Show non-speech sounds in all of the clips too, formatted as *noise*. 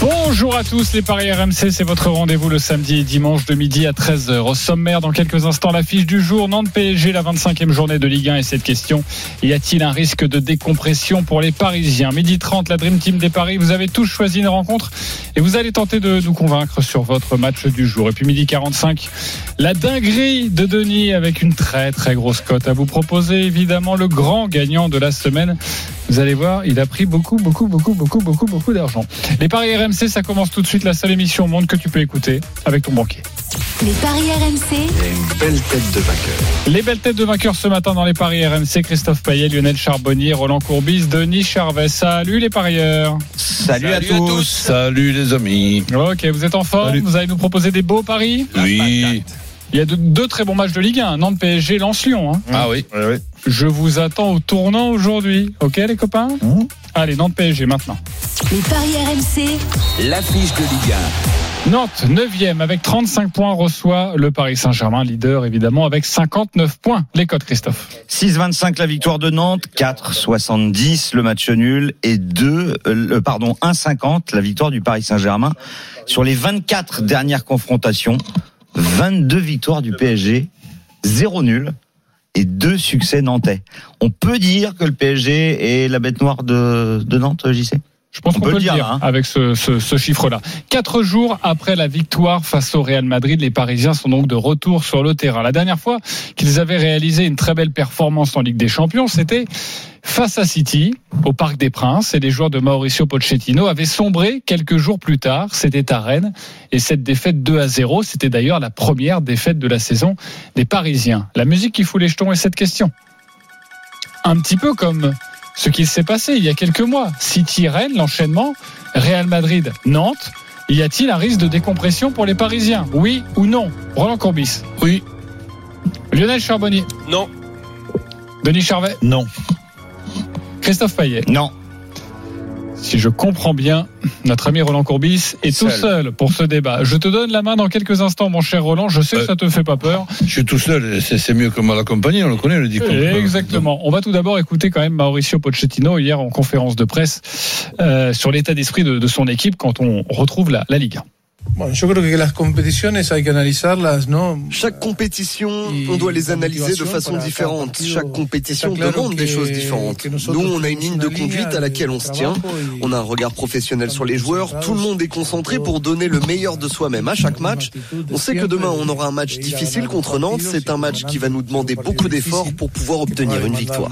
Bonjour à tous, les Paris RMC, c'est votre rendez-vous le samedi et dimanche de midi à 13h. Au sommaire, dans quelques instants, l'affiche du jour, Nantes PSG, la 25e journée de Ligue 1 et cette question, y a-t-il un risque de décompression pour les Parisiens? Midi 30, la Dream Team des Paris, vous avez tous choisi une rencontre et vous allez tenter de nous convaincre sur votre match du jour. Et puis midi 45, la dinguerie de Denis avec une très très grosse cote à vous proposer, évidemment le grand gagnant de la semaine. Vous allez voir, il a pris beaucoup, beaucoup, beaucoup, beaucoup, beaucoup, beaucoup d'argent. Les paris ça commence tout de suite. La seule émission au monde que tu peux écouter avec ton banquier. Les paris RMC, une belle tête de vainqueur. Les belles têtes de vainqueurs ce matin dans les paris RMC. Christophe Payet, Lionel Charbonnier, Roland Courbis, Denis Charvet. Salut les parieurs. Salut, à, tous. Salut les amis. Ok, vous êtes en forme? Vous allez nous proposer des beaux paris? Oui. Il y a deux, deux très bons matchs de Ligue 1. Nantes PSG, Lens Lyon. Hein. Ah oui. Ouais, ouais. Je vous attends au tournant aujourd'hui. Ok les copains Mmh. Allez, Nantes PSG maintenant. les paris RMC, L'affiche de Ligue Nantes, 9e avec 35 points, reçoit le Paris Saint-Germain, leader évidemment, avec 59 points. Les codes, Christophe. 6,25 la victoire de Nantes, 4,70 le match nul et 2, euh, pardon, 1,50 la victoire du Paris Saint-Germain. Sur les 24 dernières confrontations, 22 victoires du PSG, 0 nul et 2 succès nantais. On peut dire que le PSG est la bête noire de, de Nantes, JC Je pense On qu'on peut, le dire, hein. avec ce, ce- ce chiffre-là. Quatre jours après la victoire face au Real Madrid, les Parisiens sont donc de retour sur le terrain. La dernière fois qu'ils avaient réalisé une très belle performance en Ligue des Champions, c'était face à City, au Parc des Princes, et les joueurs de Mauricio Pochettino avaient sombré quelques jours plus tard. C'était à Rennes, et cette défaite 2 à 0, c'était d'ailleurs la première défaite de la saison des Parisiens. La musique qui fout les jetons est cette question. Un petit peu comme ce qui s'est passé il y a quelques mois. City Rennes, l'enchaînement, Real Madrid Nantes. Y a-t-il un risque de décompression pour les Parisiens? Oui ou non? Roland Courbis Oui. Lionel Charbonnier Non. Denis Charvet Non. Christophe Payet Non. Si je comprends bien, notre ami Roland Courbis est tout Seul. pour ce débat. Je te donne la main dans quelques instants, mon cher Roland. Je sais que Euh, ça te fait pas peur. Je suis tout seul, c'est c'est mieux que mal accompagné, on le connaît, le dit Exactement. On va tout d'abord écouter quand même Mauricio Pochettino hier en conférence de presse euh, sur l'état d'esprit de, de son équipe quand on retrouve la, la Ligue 1. Bueno, yo creo que las competiciones hay que analizarlas, ¿no? Chaque compétition, on doit les analyser de façon différente. Chaque compétition demande des choses différentes. Nous, on a une ligne de conduite à laquelle on se tient. On a un regard professionnel sur les joueurs. Tout le monde est concentré pour donner le meilleur de soi-même à chaque match. On sait que demain, on aura un match difficile contre Nantes. C'est un match qui va nous demander beaucoup d'efforts pour pouvoir obtenir une victoire.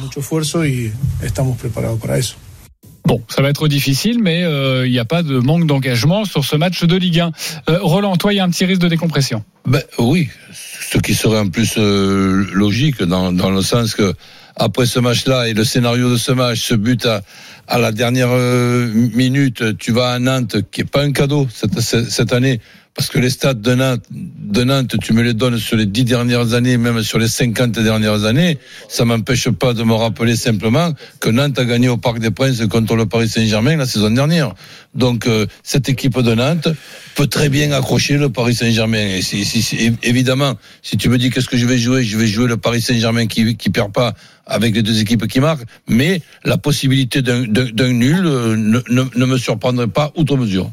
Bon, ça va être difficile, mais euh, il n'y a pas de manque d'engagement sur ce match de Ligue 1. Euh, Roland, toi, il y a un petit risque de décompression. Ben oui, ce qui serait en plus euh, logique dans, dans le sens que après ce match-là et le scénario de ce match, ce but à, à la dernière euh, minute, tu vas à Nantes, qui est pas un cadeau cette cette année, parce que les stades de Nantes, de Nantes, tu me les donnes sur les dix dernières années, même sur les 50 dernières années, ça m'empêche pas de me rappeler simplement que Nantes a gagné au Parc des Princes contre le Paris Saint-Germain la saison dernière. Donc euh, cette équipe de Nantes peut très bien accrocher le Paris Saint-Germain. Et si, si- si- évidemment, si tu me dis qu'est-ce que je vais jouer, je vais jouer le Paris Saint-Germain qui qui perd pas avec les deux équipes qui marquent, mais la possibilité d'un nul euh, ne, ne, ne me surprendrait pas outre mesure.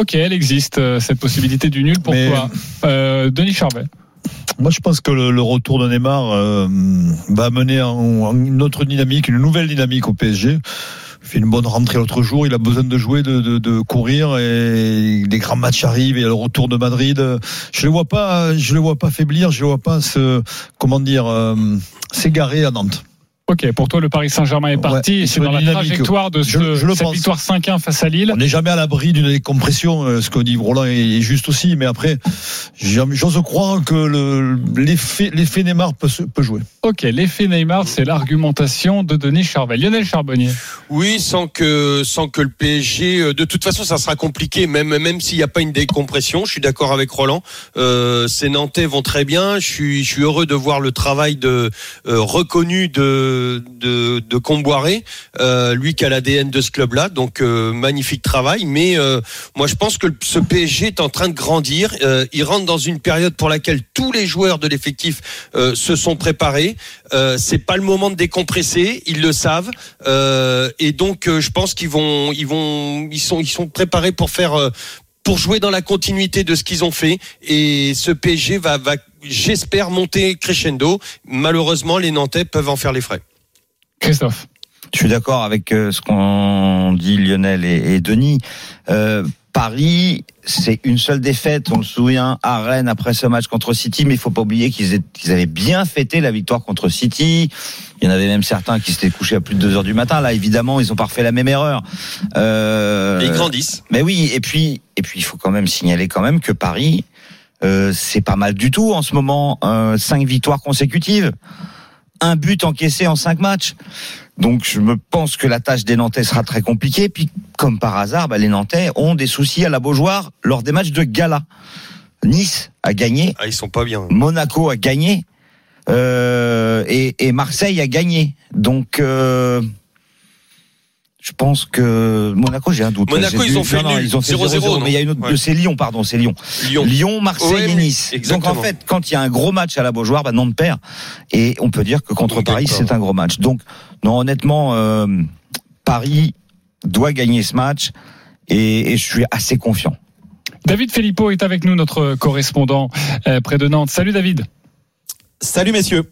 Ok, elle existe, euh, cette possibilité du nul. Pourquoi euh, Denis Charvet. Moi, je pense que le, le retour de Neymar euh, va en, en une autre dynamique, une nouvelle dynamique au PSG. Il fait une bonne rentrée l'autre jour. Il a besoin de jouer, de, de, de courir et les grands matchs arrivent. Et le retour de Madrid, je le vois pas, je le vois pas faiblir. Je le vois pas se, comment dire, euh, s'égarer à Nantes. Ok, pour toi, le Paris Saint-Germain est parti. Ouais, c'est dans la dynamique. trajectoire de ce, Je- je le cette pense. victoire 5-1 face à Lille. On n'est jamais à l'abri d'une décompression. euh, Ce que dit Roland est juste aussi. Mais après, j'ose croire que le- l'effet Neymar peut, jouer. Ok, l'effet Neymar, c'est l'argumentation de Denis Charvet. Lionel Charbonnier. Oui, sans que sans que le PSG. euh, De toute façon, ça sera compliqué, même même s'il n'y a pas une décompression. Je suis d'accord avec Roland. Euh, ces Nantais vont très bien. Je suis je suis heureux de voir le travail de euh, reconnu de de de, Comboiré, euh, lui qui a l'ADN de ce club-là. Donc euh, magnifique travail. Mais euh, moi, je pense que ce PSG est en train de grandir. Euh, il rentre dans une période pour laquelle tous les joueurs de l'effectif euh, se sont préparés. Euh, c'est pas le moment de décompresser. Ils le savent. Et donc, je pense qu'ils vont, ils vont, ils sont, ils sont préparés pour faire. pour jouer dans la continuité de ce qu'ils ont fait et ce PSG va, va j'espère monter crescendo. Malheureusement, les Nantais peuvent en faire les frais. Christophe. Je suis d'accord avec euh, ce qu'ont dit Lionel et, et Denis. Euh, Paris, c'est une seule défaite. On le souvient à Rennes après ce match contre City, mais il faut pas oublier qu'ils aient- qu'ils avaient bien fêté la victoire contre City. Il y en avait même certains qui s'étaient couchés à plus de 2 heures du matin. Là, évidemment, ils ont pas refait la même erreur. Euh, ils grandissent. mais oui, et puis, et puis, il faut quand même signaler quand même que Paris, euh, c'est pas mal du tout en ce moment. Euh, cinq victoires consécutives, un but encaissé en cinq matchs. Donc, je me pense que la tâche des Nantais sera très compliquée. Puis, comme par hasard, bah, les Nantais ont des soucis à la Beaujoire lors des matchs de gala. Nice a gagné, Ah, ils sont pas bien. Monaco a gagné, euh, et, et Marseille a gagné. Donc, euh, je pense que Monaco, j'ai un doute. Monaco, ils ont fait non, non, nul. ils ont fait 0-0, 0-0, mais il y a une autre, non c'est Lyon, pardon, c'est Lyon. Lyon. Lyon, Marseille Ouais, et Nice. Donc exactement. en fait, quand il y a un gros match à la Beaujoire, bah, Nantes perd. Et on peut dire que contre Paris, c'est un gros match. Donc, non, honnêtement, euh, Paris doit gagner ce match. Et, et je suis assez confiant. David Filippo est avec nous, notre correspondant euh, près de Nantes. Salut David. Salut messieurs.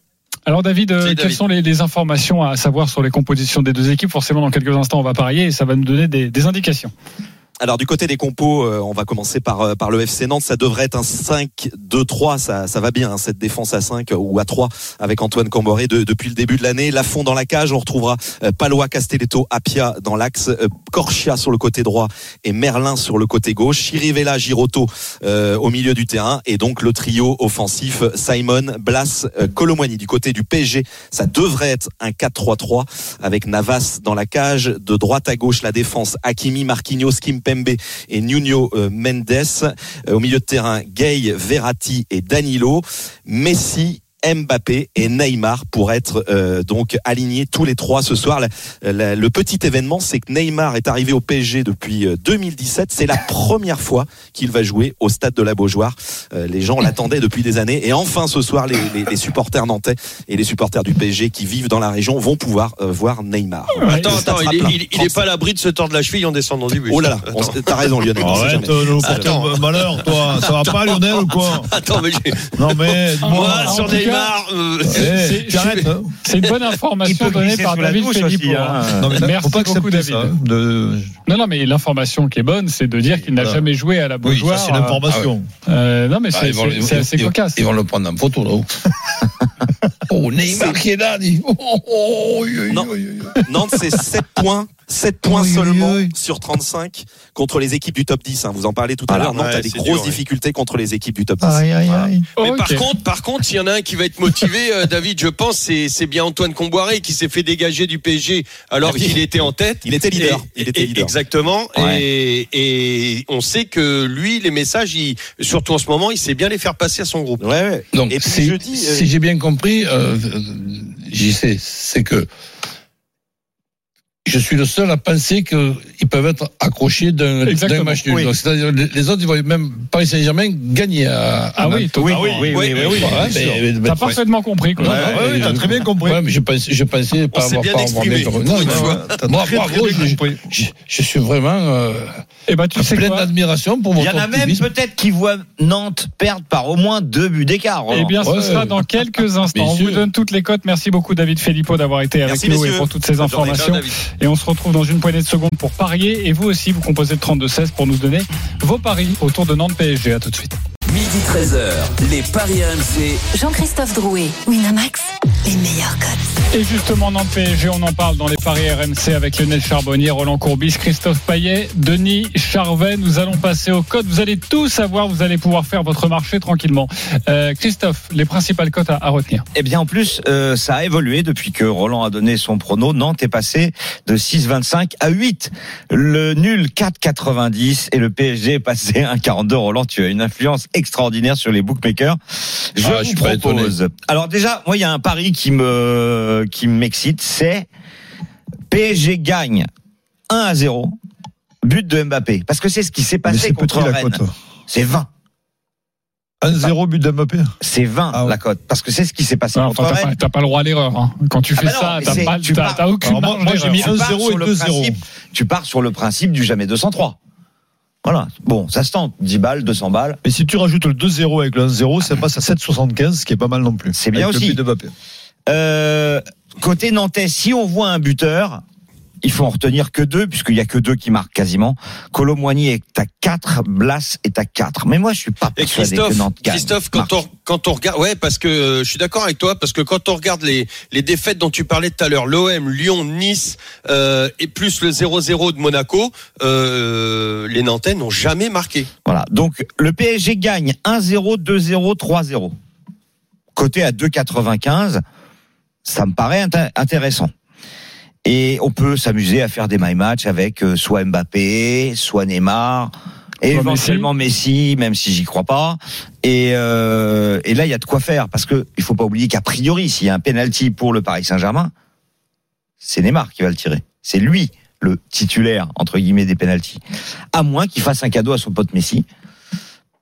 Alors David, euh, quelles David. sont les, les informations à savoir sur les compositions des deux équipes? Forcément, dans quelques instants, on va parier et ça va nous donner des, des indications. Alors du côté des compos, euh, on va commencer par euh, par le FC Nantes. Ça devrait être un 5-2-3. Ça ça va bien hein, cette défense à 5 ou à 3 avec Antoine Camboré de- depuis le début de l'année. Lafond dans la cage, on retrouvera euh, Palois, Castelletto, Apia dans l'axe, Corchia sur le côté droit et Merlin sur le côté gauche. Chirivella, Giroto euh, au milieu du terrain et donc le trio offensif Simon, Blas, Colomwani du côté du PSG. Ça devrait être un 4-3-3 avec Navas dans la cage, de droite à gauche la défense, Hakimi, Marquinhos, Kimpembe et Nuno euh, Mendes. Euh, au milieu de terrain, Gay, Verratti et Danilo. Messi. Mbappé et Neymar pour être euh, donc alignés tous les trois ce soir. La- la- le petit événement, c'est que Neymar est arrivé au PSG depuis euh, 2017. C'est la première fois qu'il va jouer au stade de la Beaujoire. Euh, les gens l'attendaient depuis des années. Et enfin, ce soir, les, les- les supporters nantais et les supporters du PSG qui vivent dans la région vont pouvoir euh, voir Neymar. Attends, attends, il est, plein. il, il est pas à l'abri de se tordre la cheville en descendant du bus. Oh là là, t'as raison Lionel. Arrête nous malheur, toi. Ça va pas, Lionel, ou quoi Attends, mais j'ai- Non, mais moi, sur cas- Neymar, euh, *laughs* C'est- hein. C'est une bonne information donnée par David aussi, hein. hein. Non, mais Merci pas beaucoup, David. ça. hein, de... Non, non, mais l'information qui est bonne, c'est de dire qu'il n'a jamais joué à la Oui, Beaujoire. ça, c'est l'information. Euh, non, mais Ah, c'est assez ils- cocasse. Ils vont le prendre en photo là-haut. *laughs* oh, Neymar qui est là, dit. Oh, oh, oh, oui, oui, Non. oui, oui. Nantes, c'est 7 points. 7 points Oui, seulement oui. sur 35 contre les équipes du top 10. hein. Vous en parlez tout à l'heure. Nantes ouais, a des grosses dur, ouais. difficultés contre les équipes du top 10. Aïe, aïe, Voilà. aïe. Mais par contre, par contre, s'il y en a un qui va être motivé, euh, David, je pense, c'est c'est bien Antoine Comboiré qui s'est fait dégager du PSG alors Ah qu'il était en tête. Il était leader. Et- Il était leader. Exactement. Ouais. Et, et on sait que lui, les messages, il, surtout en ce moment, il sait bien les faire passer à son groupe. Ouais, ouais. Donc, Et puis si, euh, si j'ai bien compris, euh, j'y sais, c'est que je suis le seul à penser qu'ils peuvent être accrochés d'un match nul. oui. C'est-à-dire les les autres, ils vont même Paris Saint-Germain gagner à, à Ah oui, oui, oui, oui, oui, mais- T'as parfaitement compris. Quoi. Ouais, ouais, ouais, t'as très bien compris. Ouais, mais je pensais, je pensais pas avoir, bien pas exprimé, Non, une fois. Moi, très, bravo, bien je, compris. je, je suis vraiment euh, Et ben, tu sais plein d'admiration pour Il y votre en a même peut-être qui voient Nantes perdre par au moins deux buts d'écart. Eh bien, ce sera dans quelques *laughs* instants. On vous donne toutes les cotes. Merci beaucoup, David Filippo, d'avoir été avec nous et pour toutes ces informations. Et on se retrouve dans une poignée de secondes pour parier. Et vous aussi, vous composez le 32-16 pour nous donner vos paris autour de Nantes PSG. À tout de suite. Midi 13h, les Paris RMC. Jean-Christophe Drouet, Winamax, les meilleurs cotes. Et justement, Nantes PSG, on en parle dans les paris RMC avec Lionel Charbonnier, Roland Courbis, Christophe Payet, Denis Charvet. Nous allons passer au code. Vous allez tout savoir. Vous allez pouvoir faire votre marché tranquillement. Euh, Christophe, les principales cotes à, à retenir. Eh bien, en plus, euh, ça a évolué depuis que Roland a donné son prono. Nantes est passé de 6,25 à 8. Le nul 4,90 et le PSG est passé à 1,42. Roland, tu as une influence extraordinaire sur les bookmakers. Je Ah, je vous suis pas propose. Alors déjà, moi, il y a un pari qui me qui m'excite, c'est PSG gagne 1 à 0, but de Mbappé. Parce que c'est ce qui s'est passé c'est contre petit la Rennes. C'est 20. 1-0 but d'Mbappé. C'est 20 Ah ouais. la cote. Parce que c'est ce qui s'est passé Non, contre enfin, t'as pas, Rennes. t'as pas le droit à l'erreur. hein. Quand tu Ah fais bah non, ça, t'as pas- t'as- aucune Alors, moi- moi, j'ai mis Tu 1-0 pars et sur le 2-0. principe- Tu pars sur le principe du jamais 203. Voilà. Bon, ça se tente. 10 balles, 200 balles. Mais si tu rajoutes le 2-0 avec le 1-0, ça passe à 7,75, ce qui est pas mal non plus. C'est bien Avec le aussi. but de Mbappé. Euh, côté nantais, si on voit un buteur, il faut en retenir que deux, puisqu'il y a que deux qui marquent quasiment. Colomboigny est à 4, Blas est à 4. Mais moi, je suis pas persuadé Christophe, que Nantes gagne. Christophe, quand on, quand on regarde, ouais, parce que euh, je suis d'accord avec toi, parce que quand on regarde les, les défaites dont tu parlais tout à l'heure, l'OM, Lyon, Nice, euh, et plus le 0-0 de Monaco, euh, les Nantais n'ont jamais marqué. Voilà. Donc, le PSG gagne 1-0, 2-0, 3-0. Côté à 2,95, ça me paraît inté- intéressant. Et on peut s'amuser à faire des my match avec euh, soit Mbappé, soit Neymar, et éventuellement Messi. même si j'y crois pas. Et, euh, et là, il y a de quoi faire parce que il faut pas oublier qu'a priori, s'il y a un penalty pour le Paris Saint-Germain, c'est Neymar qui va le tirer. C'est lui le titulaire entre guillemets des penalties. À moins qu'il fasse un cadeau à son pote Messi,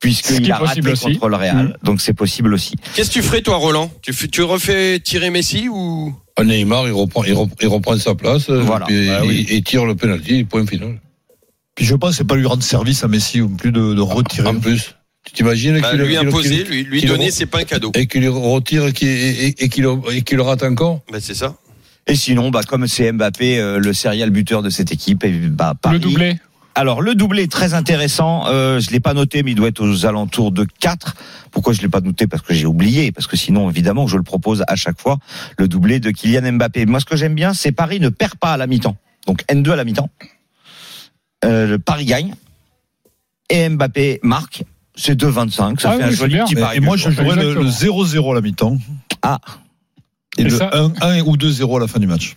puisqu'il a raté aussi. contre le Real. Mm. Donc c'est possible aussi. Qu'est-ce que tu ferais, toi, Roland? Tu, tu refais tirer Messi ou? Ah, Neymar, il reprend, il reprend, il reprend sa place euh, Voilà. Ah oui. il, il tire le penalty, point final. Puis je pense que c'est pas lui rendre service à Messi ou plus de, de retirer. En plus, tu t'imagines bah, qu'il lui imposer, lui, lui donner, c'est pas un cadeau. et qu'il retire et qu'il et, et et rate encore? Bah, c'est ça. Et sinon, bah, comme c'est Mbappé, euh, le serial buteur de cette équipe, et bah, Paris- Le doublé. Alors le doublé très intéressant. Euh, je l'ai pas noté, mais il doit être aux alentours de 4. Pourquoi je l'ai pas noté? Parce que j'ai oublié. Parce que sinon, évidemment, je le propose à chaque fois. Le doublé de Kylian Mbappé. Moi, ce que j'aime bien, c'est Paris ne perd pas à la mi-temps. Donc N2 à la mi-temps. Euh, le Paris gagne et Mbappé marque. C'est 2,25. Ça Ah fait oui, un joli bien. petit Et, pari. et moi, je jouerais le, Exactement. le 0-0 à la mi-temps. Ah. Et, Et le ça- 1-1 ou 2-0 à la fin du match.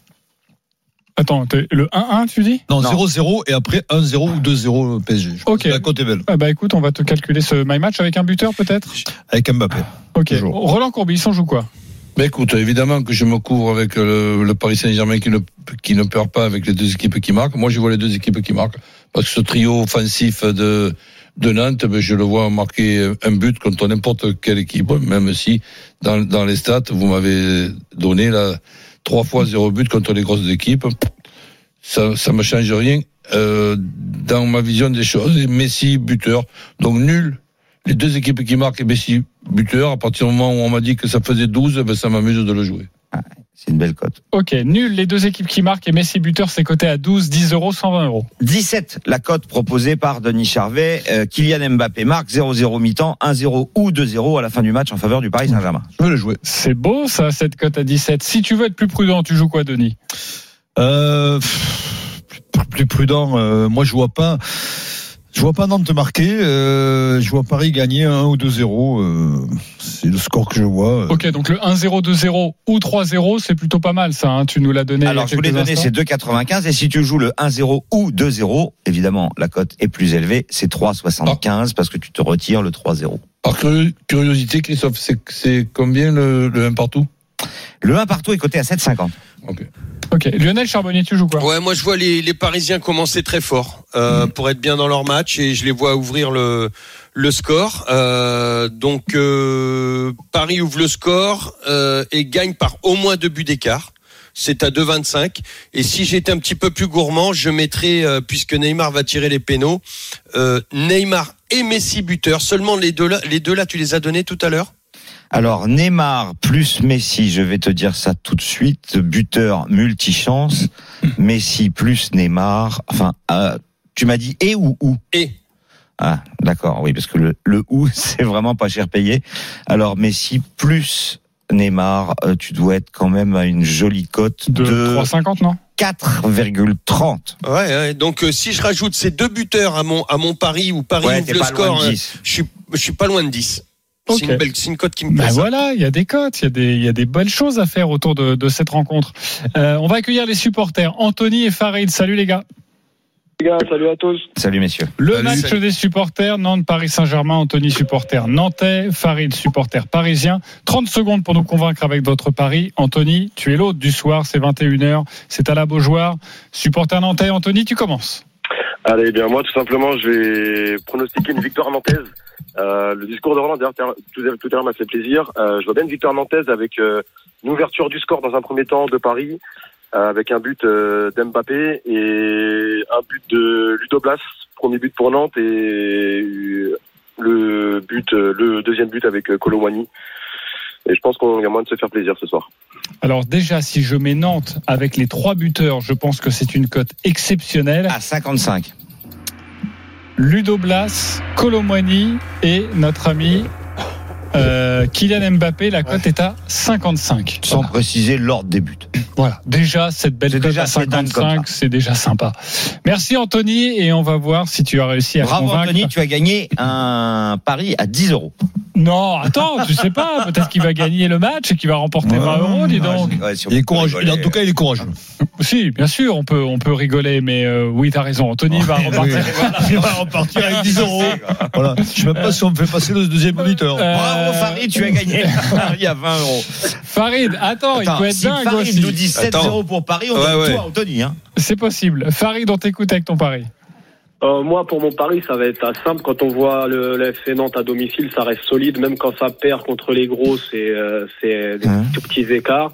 Attends, le 1-1, tu dis? Non, Non. 0-0 et après 1-0 ou 2-0 PSG. Je pense Ok. La cote est belle. ah Bah écoute, on va te calculer ce my match avec un buteur peut-être? Avec Mbappé. Ok. Toujours. Roland Courbis, on joue quoi? Mais écoute, évidemment que je me couvre avec le, le Paris Saint-Germain qui ne, qui ne perd pas avec les deux équipes qui marquent. Moi, je vois les deux équipes qui marquent. Parce que ce trio offensif de, de Nantes, ben, je le vois marquer un but contre n'importe quelle équipe, même si dans, dans les stats, vous m'avez donné là, trois fois zéro but contre les grosses équipes. Ça, ça me change rien euh, dans ma vision des choses. Messi, buteur. Donc nul. Les deux équipes qui marquent et Messi, buteur. À partir du moment où on m'a dit que ça faisait 12, ben, ça m'amuse de le jouer. C'est une belle cote. Ok, nul, les deux équipes qui marquent et Messi buteur, c'est coté à 12, 10 euros, 120 euros. 17, la cote proposée par Denis Charvet. Euh, Kylian Mbappé marque 0-0 mi-temps, 1-0 ou 2-0 à la fin du match en faveur du Paris Saint-Germain. Je vais le jouer. C'est beau ça, cette cote à 17. Si tu veux être plus prudent, tu joues quoi, Denis? Euh, pff, plus, plus prudent. euh, moi, je vois pas. Je vois pas Nantes marquer. Euh, je vois Paris gagner 1 ou 2-0. euh, c'est le score que je vois. Ok, donc le 1-0, 2-0 ou 3-0, c'est plutôt pas mal ça. hein. Tu nous l'as donné. Alors, je vous l'ai donné, c'est 2,95. Et si tu joues le 1-0 ou 2-0, évidemment, la cote est plus élevée. C'est 3,75 parce que tu te retires le 3-0. Par curi- curiosité, Christophe, c'est- c'est combien le, le 1 partout? Le 1 partout est coté à 7,50. Ok. Ok, Lionel Charbonnier, tu joues quoi? Ouais, moi je vois les, les Parisiens commencer très fort euh, pour être bien dans leur match et je les vois ouvrir le le score. Euh, donc euh, Paris ouvre le score euh, et gagne par au moins deux buts d'écart. C'est à 2,25. Et si j'étais un petit peu plus gourmand, je mettrais, euh, puisque Neymar va tirer les pénaux, euh, Neymar et Messi buteurs. Seulement les deux là, les deux là, tu les as donnés tout à l'heure? Alors, Neymar plus Messi, je vais te dire ça tout de suite. Buteur multichance. Messi plus Neymar. Enfin, euh, tu m'as dit et ou ou Et Ah, d'accord, oui, parce que le, le ou, *laughs* c'est vraiment pas cher payé. Alors, Messi plus Neymar, euh, tu dois être quand même à une jolie cote De de 3,50, non? 4,30. ouais, ouais. donc euh, si je rajoute ces deux buteurs à mon à mon pari où Paris Ouais, ouvre le score, loin de euh, 10. je suis je suis pas loin de 10. C'est une belle, c'est une cote qui me Ben plaît. ça. voilà, il y a des cotes, il y a des, il y a des belles choses à faire autour de, de cette rencontre. Euh, on va accueillir les supporters. Anthony et Farid, salut les gars. Les gars, salut à tous. Salut messieurs. Le Salut. match des supporters, Nantes-Paris Saint-Germain, Anthony supporter nantais, Farid supporter parisien. 30 secondes pour nous convaincre avec votre pari. Anthony, tu es l'hôte du soir, c'est 21h, c'est à la Beaujoire. Supporter nantais, Anthony, tu commences. Allez, eh bien moi tout simplement, je vais pronostiquer une victoire nantaise. Euh, le discours de Roland d'ailleurs tout, à l'heure m'a fait plaisir. Euh, je vois bien une victoire nantaise avec euh, une ouverture du score dans un premier temps de Paris, euh, avec un but euh, d'Mbappé et un but de Ludo Blas, premier but pour Nantes et le but, le deuxième but avec euh, Colomwani. Et je pense qu'on y a moyen de se faire plaisir ce soir. Alors déjà, si je mets Nantes avec les trois buteurs, je pense que c'est une cote exceptionnelle. À 55. Ludo Blas, Colomwani et notre ami euh, Kylian Mbappé, la cote est à 55. Sans préciser l'ordre des buts. Voilà, déjà cette belle cote déjà à assez dingue comme 55, c'est déjà sympa. Merci Anthony et on va voir si tu as réussi à Bravo convaincre. Anthony, tu as gagné un pari à 10 euros. Non, attends, tu sais pas, peut-être qu'il va gagner le match et qu'il va remporter 20 euros, dis donc. Il est courageux. En tout cas, il est courageux. Si, bien sûr, on peut, on peut rigoler, mais euh, oui, t'as raison. Anthony va repartir. *laughs* Il va repartir avec 10 euros. Voilà. Je sais même pas si on me fait passer le deuxième auditeur. Euh, Bravo Farid, tu as gagné un pari à 20 euros. Farid, attends, il peut être si dingue Farid aussi. nous dit 7 euros pour Paris, on Ouais, donne ouais. à Anthony. Hein. C'est possible. Farid, on t'écoute avec ton pari. Euh, moi, pour mon pari, ça va être assez simple. Quand on voit le, le FC Nantes à domicile, ça reste solide. Même quand ça perd contre les gros, c'est euh, des tout petits écarts.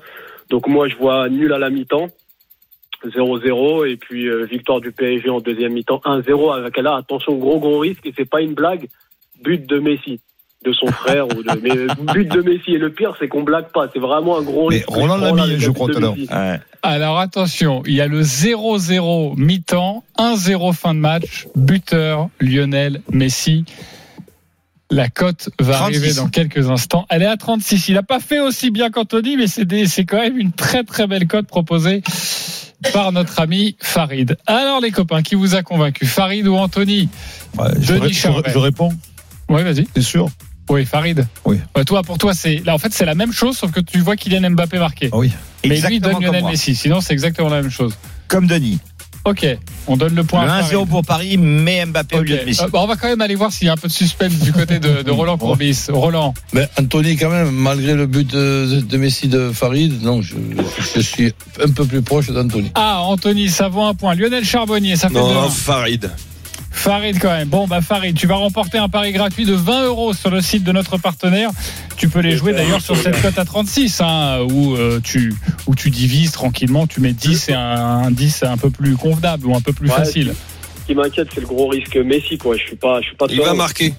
Donc moi, je vois nul à la mi-temps, 0-0, et puis euh, victoire du PSG en deuxième mi-temps, 1-0. Avec là, attention, gros gros risque, et c'est pas une blague, but de Messi, de son frère ou de mais but de Messi. Et le pire, c'est qu'on blague pas. C'est vraiment un gros Mais risque. Roland l'a mis, je crois, but tout à l'heure. Ouais. Alors attention, il y a le 0-0 mi-temps, 1-0 fin de match, buteur Lionel Messi. La cote va 36. arriver dans quelques instants. Elle est à 36. Il n'a pas fait aussi bien qu'Anthony, mais c'est des- c'est quand même une très très belle cote proposée par notre ami Farid. Alors les copains, qui vous a convaincu? Farid ou Anthony? Ouais, je, Denis je- Charvet. je réponds, Oui, vas-y. c'est sûr. Oui, Farid. Oui. Toi, pour toi, c'est là en fait c'est la même chose, sauf que tu vois Kylian Mbappé marqué. Oui. Mais lui Exactement donne Lionel moi. Messi. Sinon, c'est exactement la même chose. Comme Denis. Ok, on donne le point. Le à 1-0 Farid. pour Paris, mais Mbappé au Ok. lieu de Messi. Euh, bah, on va quand même aller voir s'il y a un peu de suspense du côté de, de Roland Courbis. Roland, Mais Anthony, quand même, malgré le but de, de Messi de Farid, non, je, je suis un peu plus proche d'Anthony. ah Anthony, ça vaut un point. Lionel Charbonnier, ça fait Non, deux. Farid. Farid quand même. Bon bah Farid, tu vas remporter un pari gratuit de 20 euros sur le site de notre partenaire. Tu peux les jouer d'ailleurs sur cette cote à 36, hein, où euh, tu où tu divises tranquillement, tu mets 10 et un, un 10 un peu plus convenable ou un peu plus Ouais, facile. Ce qui m'inquiète, c'est le gros risque Messi, quoi. Je suis pas, je suis pas Il va marquer.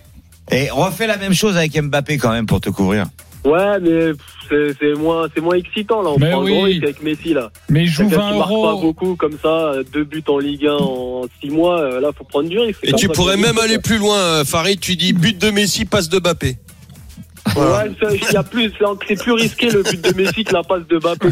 Et refais la même chose avec Mbappé quand même pour te couvrir. Ouais, mais c'est c'est moins, c'est moins excitant là. On Mais prend oui. un gros risque avec Messi là. Mais joue Quelqu'un 20 qui marque pas euros. beaucoup comme ça, deux buts en Ligue 1 en six mois. euh, Là, faut prendre du risque. Et tu ça pourrais même aller plus loin, euh, Farid. Tu dis but de Messi, passe de Mbappé. Ouais, il y a plus, c'est plus risqué le but de Messi que la passe de Mbappé.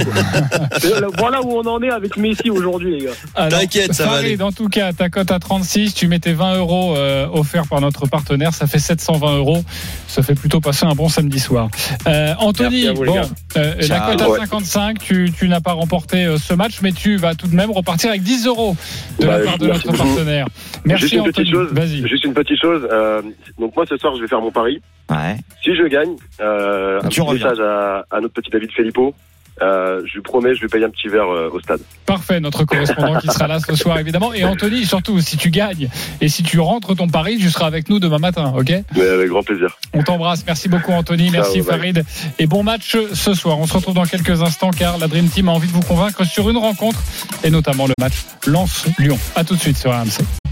voilà où on en est avec Messi aujourd'hui, les gars. T'inquiète, ça va aller. en tout cas, ta cote à 36, tu mettais 20 euros euh, offerts par notre partenaire, ça fait 720 euros. Ça fait plutôt passer un bon samedi soir. Euh, Anthony, vous, bon, euh, la cote à Ouais. 55, tu, tu n'as pas remporté euh, ce match, mais tu vas tout de même repartir avec 10 euros de la part de notre beaucoup. partenaire. Merci juste une Anthony. petite chose. Vas-y. Juste une petite chose. euh, donc moi ce soir je vais faire mon pari. Ouais. Si je gagne, euh, un Tu petit reviens. message à, à notre petit David Filippo. Euh, je lui promets, je vais payer un petit verre euh, au stade. Parfait, notre correspondant qui sera là ce soir évidemment. Et Anthony, surtout, si tu gagnes et si tu rentres ton pari, tu seras avec nous demain matin, ok? Mais avec grand plaisir. On t'embrasse. Merci beaucoup, Anthony. Merci, Ciao, bye. Farid. Et bon match ce soir. On se retrouve dans quelques instants car la Dream Team a envie de vous convaincre sur une rencontre et notamment le match Lens-Lyon. À tout de suite sur RMC.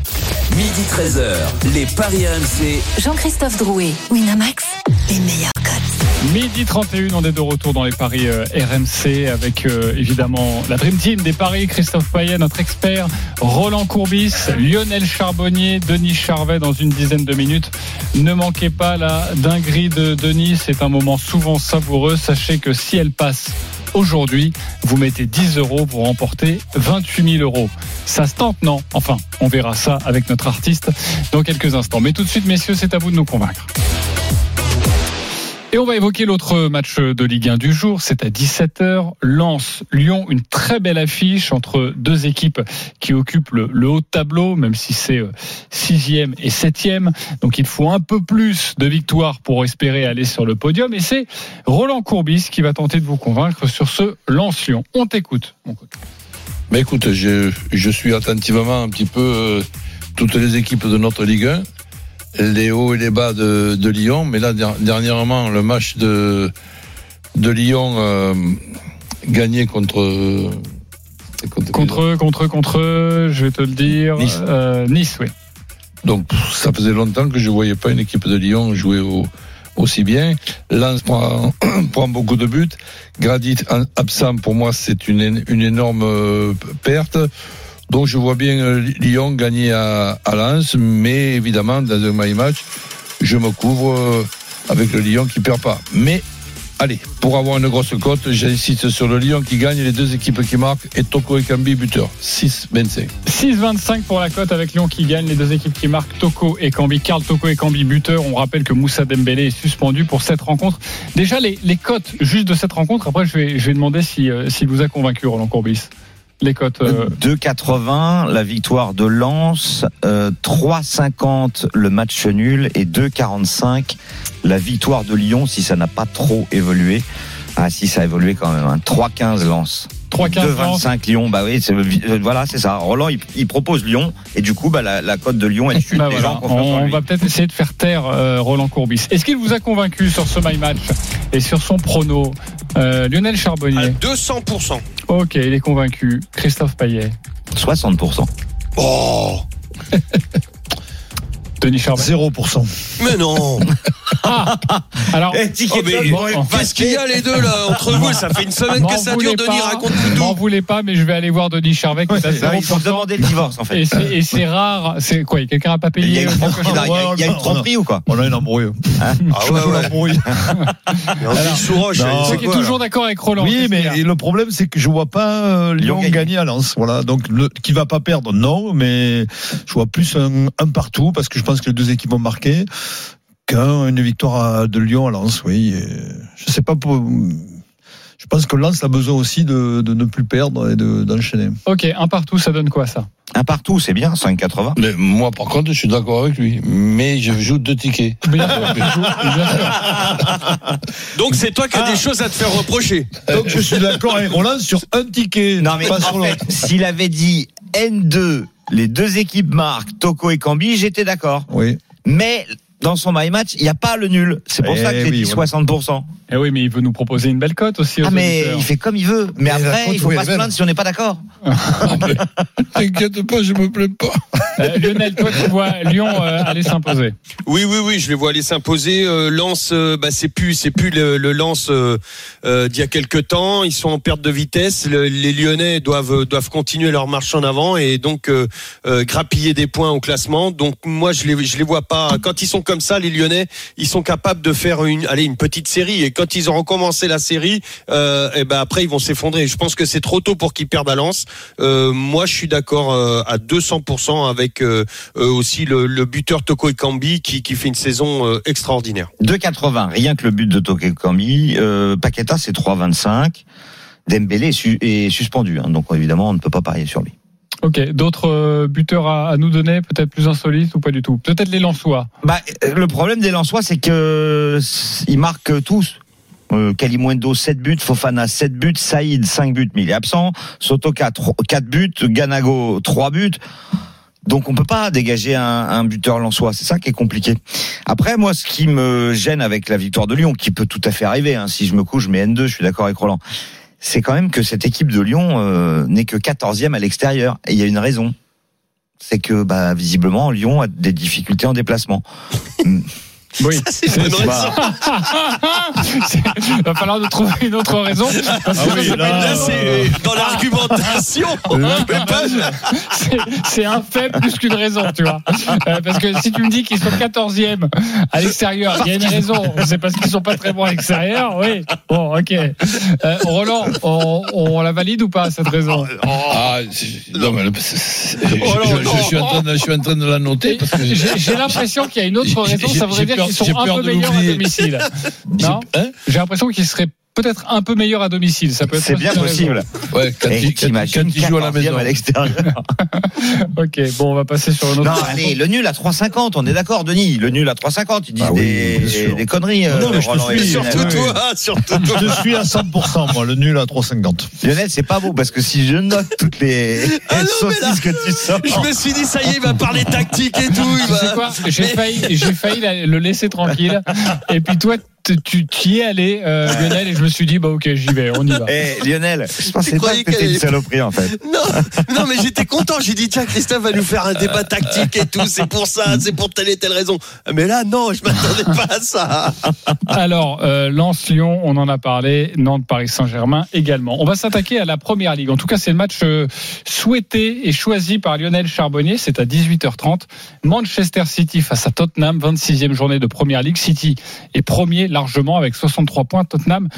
Midi 13h, les Paris RMC. Jean-Christophe Drouet, Winamax, les meilleurs cotes. Midi 31, on est de retour dans les paris euh, RMC avec euh, évidemment la Dream Team des paris, Christophe Payet, notre expert, Roland Courbis, Lionel Charbonnier, Denis Charvet dans une dizaine de minutes. Ne manquez pas la dinguerie de Denis, c'est un moment souvent savoureux. Sachez que si elle passe aujourd'hui, vous mettez 10 euros, vous remportez 28 000 euros. Ça se tente, non? Enfin, on verra ça avec notre artiste dans quelques instants. Mais tout de suite, messieurs, c'est à vous de nous convaincre. Et on va évoquer l'autre match de Ligue 1 du jour. C'est à 17h. Lens, Lyon, une très belle affiche entre deux équipes qui occupent le, haut tableau, même si c'est euh, sixième et septième. Donc il faut un peu plus de victoires pour espérer aller sur le podium. Et c'est Roland Courbis qui va tenter de vous convaincre sur ce Lens-Lyon. On t'écoute. mon coach. Mais écoute, je, je suis attentivement un petit peu euh, toutes les équipes de notre Ligue 1, les hauts et les bas de, de Lyon. Mais là, der- dernièrement, le match de, de Lyon euh, gagné contre. Contre, contre, contre, je vais te le dire. Nice. Euh, nice, oui. Donc ça faisait longtemps que je ne voyais pas une équipe de Lyon jouer au- aussi bien. Lens prend, *clears throat* prend beaucoup de buts. Gradit en- absent, pour moi, c'est une, une énorme euh, perte. Donc je vois bien euh, Lyon gagner à, à Lens, mais évidemment, dans un match, je me couvre euh, avec le Lyon qui perd pas. Mais allez, pour avoir une grosse cote, j'insiste sur le Lyon qui gagne, les deux équipes qui marquent, et Toko et Kambi buteur. 6-25. 6-25 pour la cote avec Lyon qui gagne, les deux équipes qui marquent Toko et Cambi. Karl Toko et Cambi buteur. On rappelle que Moussa Dembélé est suspendu pour cette rencontre. Déjà les, les cotes juste de cette rencontre. Après je vais, je vais demander si, euh, s'il vous a convaincu Roland Courbis. Les cotes. euh, 2,80 la victoire de Lens, euh, 3,50 le match nul et 2,45 la victoire de Lyon si ça n'a pas trop évolué. Ah si ça a évolué quand même. Hein. 3,15 Lens. 3,15 Lens. 2,25 Lyon. Bah oui, euh, voilà, c'est ça. Roland, il, il propose Lyon et du coup, bah la, la cote de Lyon elle *laughs* chute. bah Les voilà, gens on lui. va peut-être essayer de faire taire euh, Roland Courbis. Est-ce qu'il vous a convaincu sur ce my match et sur son prono Euh, Lionel Charbonnier? 200%. Ok, il est convaincu. Christophe Payet. 60%. Oh *laughs* Denis Charbonnier. 0%. Mais non *laughs* Ah Alors, Eh, Oh, mais de bon, Qu'est-ce qu'il y a les deux là entre vous Ça fait une semaine M'en que ça dure, Denis, pas, raconte-nous M'en tout. voulez pas, mais je vais aller voir Denis Charvet qui est à Là, il faut 0%. demander le divorce en fait. Et c'est, et c'est rare. C'est quoi Quelqu'un n'a pas payé a il y a- a une tromperie ou quoi On a une embrouille. Ah ouais, *laughs* ouais. embrouille. On dit quoi, toujours d'accord avec Roland. Oui, mais a le problème, c'est que je vois pas euh, Lyon gagner. à Lens. Voilà. Donc, qui va pas perdre, non, mais je vois plus un, un partout parce que je pense que les deux équipes vont marquer qu'une victoire de Lyon à Lens. Oui. Et je sais pas pour. Je pense que Lens a besoin aussi de, de ne plus perdre et de- d'enchaîner. Ok, un partout, ça donne quoi ça? Un partout, c'est bien, 5,80. Mais moi, par contre, je suis d'accord avec lui. Mais je joue deux tickets. Bien sûr, bien sûr. *laughs* Donc c'est toi qui as Ah. des choses à te faire reprocher. Donc, je suis d'accord avec Roland sur un ticket. Non mais pas en fait, l'autre. s'il avait dit N2, les deux équipes marquent Toko et Cambi, j'étais d'accord. Oui. Mais dans son my match, il n'y a pas le nul. C'est pour Eh ça que j'ai oui, dit voilà. 60%. Eh oui, mais il veut nous proposer une belle cote aussi. Aux Ah mais auditeurs. il fait comme il veut. Mais après, il faut oui, pas se plaindre si on n'est pas d'accord. *laughs* *laughs* T'inquiète pas, je me plains pas. Euh, Lionel, toi, tu vois Lyon euh, aller s'imposer. Oui, oui, oui, je les vois aller s'imposer. Euh, Lens, euh, bah, c'est plus, c'est plus le, le Lens euh, euh, d'il y a quelques temps. Ils sont en perte de vitesse. Le- les Lyonnais doivent doivent continuer leur marche en avant et donc euh, euh, grappiller des points au classement. Donc moi, je les je les vois pas. Quand ils sont comme ça, les Lyonnais, ils sont capables de faire une, allez, une petite série. Et quand ils auront commencé la série, euh, et ben après ils vont s'effondrer. Je pense que c'est trop tôt pour qu'ils perdent à Lens. Euh, moi, je suis d'accord euh, à 200% avec euh, aussi le, le buteur Toko Ekambi qui, qui fait une saison euh, extraordinaire. 2,80, rien que le but de Toko et Cambi. Euh, Paqueta, c'est 3,25. Dembélé est, est suspendu. hein, donc évidemment, on ne peut pas parier sur lui. Ok, d'autres euh, buteurs à, nous donner, peut-être plus insolites ou pas du tout? Peut-être les Lensois. Bah, euh, le problème des Lensois, c'est que ils marquent tous. Euh, Kalimundo 7 buts, Fofana 7 buts, Saïd 5 buts mais il est absent, Sotoka 4 buts, Ganago 3 buts. Donc on peut pas dégager un, un buteur lensois, c'est ça qui est compliqué. Après moi ce qui me gêne avec la victoire de Lyon, qui peut tout à fait arriver, hein, si je me couche je mets N2, je suis d'accord avec Roland, c'est quand même que cette équipe de Lyon euh, n'est que 14e à l'extérieur. Et il y a une raison. C'est que bah, visiblement Lyon a des difficultés en déplacement. *laughs* Oui, c'est une bonne bah, *laughs* Il va falloir nous trouver une autre raison. Ah oui, ça là, s'appelle- Là, c'est dans l'argumentation. *laughs* C'est- un fait plus qu'une raison, tu vois. Euh, parce que si tu me dis qu'ils sont 14e à l'extérieur, il y a une raison. C'est parce qu'ils sont pas très bons à l'extérieur. Oui. Bon, ok. Euh, Roland, on, on la valide ou pas cette raison? Ah, non, mais je, suis en train de, je suis en train de la noter J'ai l'impression qu'il y a une autre raison. Ça dire l'impression qu'ils sont un peu meilleurs à domicile. *laughs* Non J'ai l'impression qu'ils seraient peut-être un peu meilleur à domicile. Ça peut être C'est bien possible. Ouais, quand, Et il, quand, t'imagines quand il joue à la 14e maison. à l'extérieur. *laughs* ok, bon, on va passer sur une autre. Non, allez, le nul à 3,50, on est d'accord, Denis. Le nul à 3,50, ils disent Ah oui, des, conneries. euh, Non, mais je te suis. Lionel. Surtout toi, surtout toi. Je suis à 100%, moi, le nul à 3,50. Lionel, c'est pas beau parce que si je note toutes les, Ah non, saucisses que tu sors. Je me suis dit, ça y est, il va parler tactique et tout. il Tu va- sais quoi J'ai failli, j'ai failli le laisser tranquille. Et puis toi, tu t'y es allé, euh, *laughs* Lionel, et je me suis dit, bah ok, j'y vais, on y va. Eh, Lionel, je pensais pas croyais que t'étais qu'elle une saloperie, en fait. *laughs* Non, non, mais j'étais content. J'ai dit, tiens, Christophe va nous faire un débat tactique et tout. C'est pour ça, c'est pour telle et telle raison. Mais là, non, je m'attendais pas à ça. *laughs* Alors, euh, Lens-Lyon, on en a parlé. Nantes-Paris Saint-Germain également. On va s'attaquer à la première ligue. En tout cas, c'est le match euh, souhaité et choisi par Lionel Charbonnier. C'est à 18h30. Manchester City face à Tottenham, 26e journée de première ligue. City est premier largement avec 63 points. Tottenham,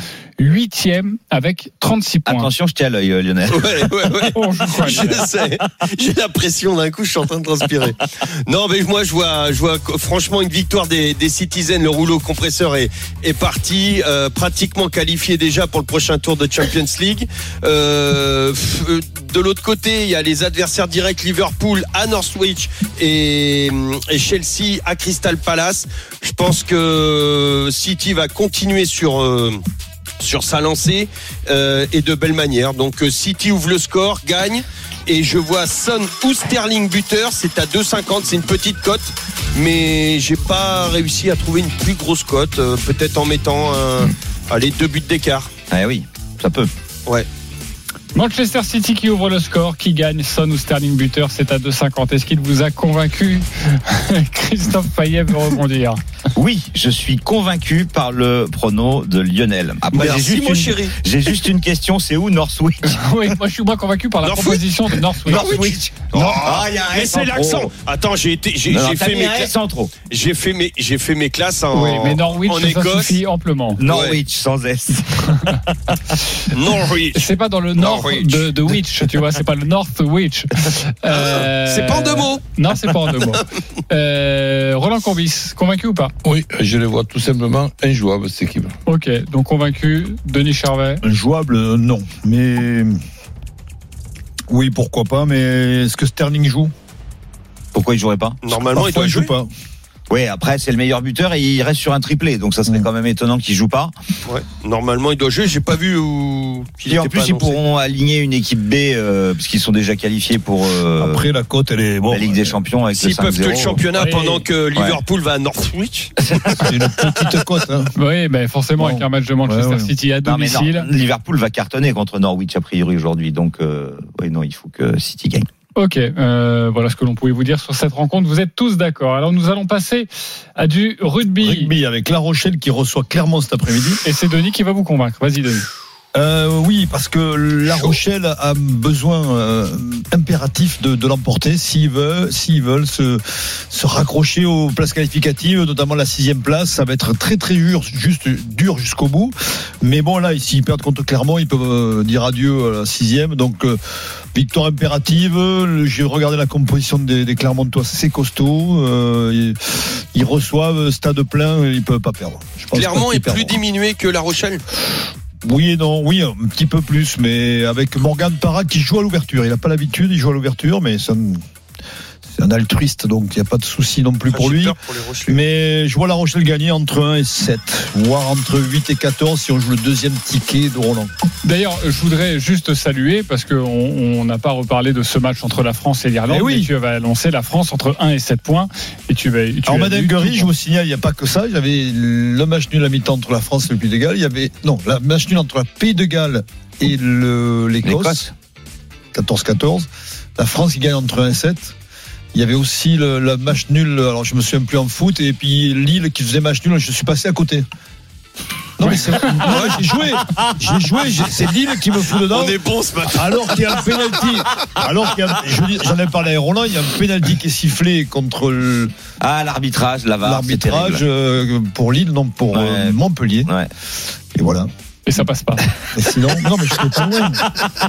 8e avec 36 points. Attention, je tiens à l'œil, euh, Lionel. Ouais, ouais, ouais. *laughs* Je sais. J'ai la pression d'un coup, je suis en train de transpirer. Non, mais moi, je vois, je vois franchement une victoire des, des Citizens. Le rouleau compresseur est, est parti, euh, pratiquement qualifié déjà pour le prochain tour de Champions League. Euh, de l'autre côté, il y a les adversaires directs Liverpool à Northwich et, et Chelsea à Crystal Palace. Je pense que City va continuer sur. euh, sur sa lancée euh, et de belle manière. Donc euh, City ouvre le score, gagne et je vois Son ou Sterling buteur, c'est à 2,50, c'est une petite cote, mais j'ai pas réussi à trouver une plus grosse cote, euh, peut-être en mettant allez, deux buts d'écart. Ah oui, ça peut. Ouais. Manchester City qui ouvre le score, qui gagne Son ou Sterling buteur, c'est à 2,50. Est-ce qu'il vous a convaincu *laughs* Christophe Payet veut rebondir. Oui, je suis convaincu par le prono de Lionel. Après, j'ai Merci juste, mon une, chéri. j'ai juste une question, c'est où Northwich *laughs* Oui, moi je suis moins convaincu par la Northwich. proposition de Northwich. Northwich. Oh, Ah, il y a un mais S c'est en l'accent. Attends, j'ai été, j'ai, Non, j'ai fait mes classes. S en trop. J'ai fait mes, j'ai fait mes classes en, Oui, mais Norwich, en ça Écosse. suffit amplement. Norwich sans S. *laughs* Norwich. C'est pas dans le nord Norwich. De, de Witch, tu vois, c'est pas le Northwich. Euh, *laughs* C'est pas en deux mots. Non, c'est pas en deux mots. *laughs* Euh, Roland Courbis, convaincu ou pas? Oui, je les vois tout simplement injouables, cette équipe. Ok, donc convaincu. Denis Charvet? Jouable, euh, non. Mais. Oui, pourquoi pas, mais est-ce que Sterling joue? Pourquoi il jouerait pas? Normalement, il doit joue jouer. pas. Oui, après, c'est le meilleur buteur et il reste sur un triplé. Donc, ça serait quand même étonnant qu'il joue pas. Ouais. Normalement, il doit jouer. J'ai pas vu où. qu'il Et en plus, ils pourront aligner une équipe B, euh, puisqu'ils sont déjà qualifiés pour euh, Après, la cote, elle est. Bon, la Ligue des Champions avec S'ils le 5-0. peuvent que le championnat Oui. pendant que Liverpool va à Northwich. *laughs* c'est une petite cote. Hein. Oui, ben forcément, Bon. avec un match de Manchester Ouais, ouais. City à Non, mais non, domicile. Liverpool va cartonner contre Norwich a priori aujourd'hui. Donc, euh, oui, non, il faut que City gagne. Ok, euh, voilà ce que l'on pouvait vous dire sur cette rencontre. Vous êtes tous d'accord. Alors nous allons passer à du rugby. Rugby avec La Rochelle qui reçoit Clermont cet après-midi. Et c'est Denis qui va vous convaincre. Vas-y Denis. Euh, oui, parce que La Rochelle a besoin euh, impératif de, de l'emporter s'ils veulent, s'ils veulent se, se raccrocher aux places qualificatives, notamment la sixième place. Ça va être très très dur, juste dur jusqu'au bout. Mais bon, là, s'ils perdent contre Clermont, ils peuvent euh, dire adieu à la sixième. Donc euh, victoire impérative. J'ai regardé la composition des, des Clermontois, c'est costaud. Euh, ils, ils reçoivent stade plein, ils peuvent pas perdre. Je pense Clermont est plus diminué que La Rochelle? Oui et non, oui, un petit peu plus, mais avec Morgan Parra qui joue à l'ouverture. Il n'a pas l'habitude, il joue à l'ouverture, mais c'est un, c'est un altruiste, donc il n'y a pas de souci non plus pour lui. pour. Mais je vois la Rochelle gagner entre 1 et 7, voire entre 8 et 14 si on joue le deuxième ticket de Roland. D'ailleurs, je voudrais juste saluer parce qu'on on n'a pas reparlé de ce match entre la France et l'Irlande. Eh oui. mais tu vas annoncer la France entre 1 et 7 points. Et tu vas. Tu Alors Madame tout- je vous signale, il n'y a pas que ça. Il y avait le match nul à mi-temps entre la France et le Pays de Galles. Il y avait non, le match nul entre la Pays de Galles et l'Écosse. 14-14. La France qui gagne entre 1 et 7. Il y avait aussi le, le match nul, alors je me souviens plus en foot, et puis Lille qui faisait match nul, je suis passé à côté. Non mais c'est mais j'ai joué, j'ai joué, c'est Lille qui me fout dedans. On est bon ce matin. Alors qu'il y a un penalty, alors qu'il j'en ai parlé à Roland, il y a un penalty qui est sifflé contre le- Ah, l'arbitrage, la l'arbitrage euh, pour Lille, non pour euh, Ouais. Montpellier. Ouais. Et voilà. Et ça passe pas. Et sinon, non, mais je serais pas loin.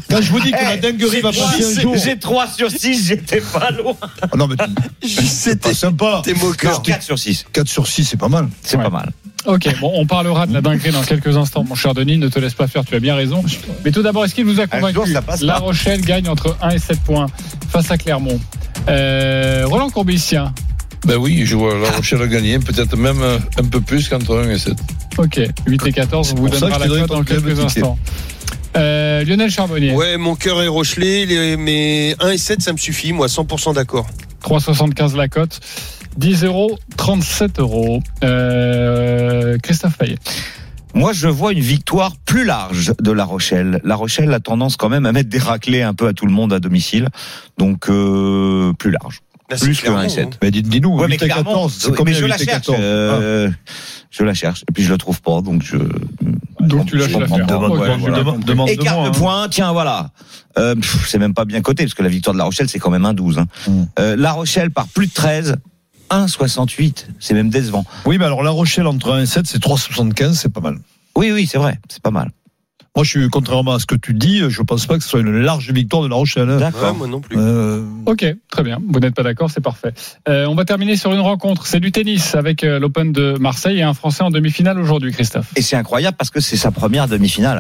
Quand je vous dis que la dinguerie va passer un jour. J'ai 3 sur 6, j'étais pas loin. Ah non, mais *laughs* c'est pas sympa. T'es moqueur. 4 sur 6. 4 sur 6, c'est pas mal. C'est Ouais. pas mal. Ok, bon, on parlera de la dinguerie dans quelques instants, mon cher Denis. Ne te laisse pas faire, tu as bien raison. Mais tout d'abord, est-ce qu'il vous a jour, convaincu passe La pas. Rochelle gagne entre 1 et 7 points face à Clermont. Euh, Roland Courbis, Ben oui, je vois La Rochelle gagner, peut-être même euh, un peu plus qu'entre 1 et 7. Ok, 8 et 14, on vous donnera la cote dans quelques instants. Euh, Lionel Charbonnier, Ouais, mon cœur est Rochelet, les- mais 1 et 7, ça me suffit, moi, 100% d'accord. 3,75 la cote. 10 euros, 37 euros. Euh, Christophe Payet. Moi, je vois une victoire plus large de La Rochelle. La Rochelle a tendance quand même à mettre des raclés un peu à tout le monde à domicile. Donc, euh, plus large. Là, c'est Plus que Clermont, 1 et hein. 7. Mais dis-nous, Ouais, 8 mais et clairement, 14, c'est mais combien je 8 la cherche. 14 euh, Je la cherche. Et puis je la trouve pas, donc je. Donc tu lâches je l'affaire. demande- je Écart de hein. points, tiens, voilà. Euh, c'est même pas bien coté, parce que la victoire de La Rochelle, c'est quand même un 12. hein. Mm. Euh, La Rochelle par plus de 13, 1,68. C'est même décevant. Oui, mais alors La Rochelle entre 1 et 7, c'est 3,75, c'est pas mal. Oui, oui, c'est vrai, c'est pas mal. Moi, je suis, contrairement à ce que tu dis, je pense pas que ce soit une large victoire de La Rochelle. hein. Ouais, D'accord. moi non plus. Euh, Ok, très bien. Vous n'êtes pas d'accord, c'est parfait. Euh, on va terminer sur une rencontre. C'est du tennis avec euh, l'Open de Marseille et un Français en demi-finale aujourd'hui, Christophe. Et c'est incroyable parce que c'est sa première demi-finale.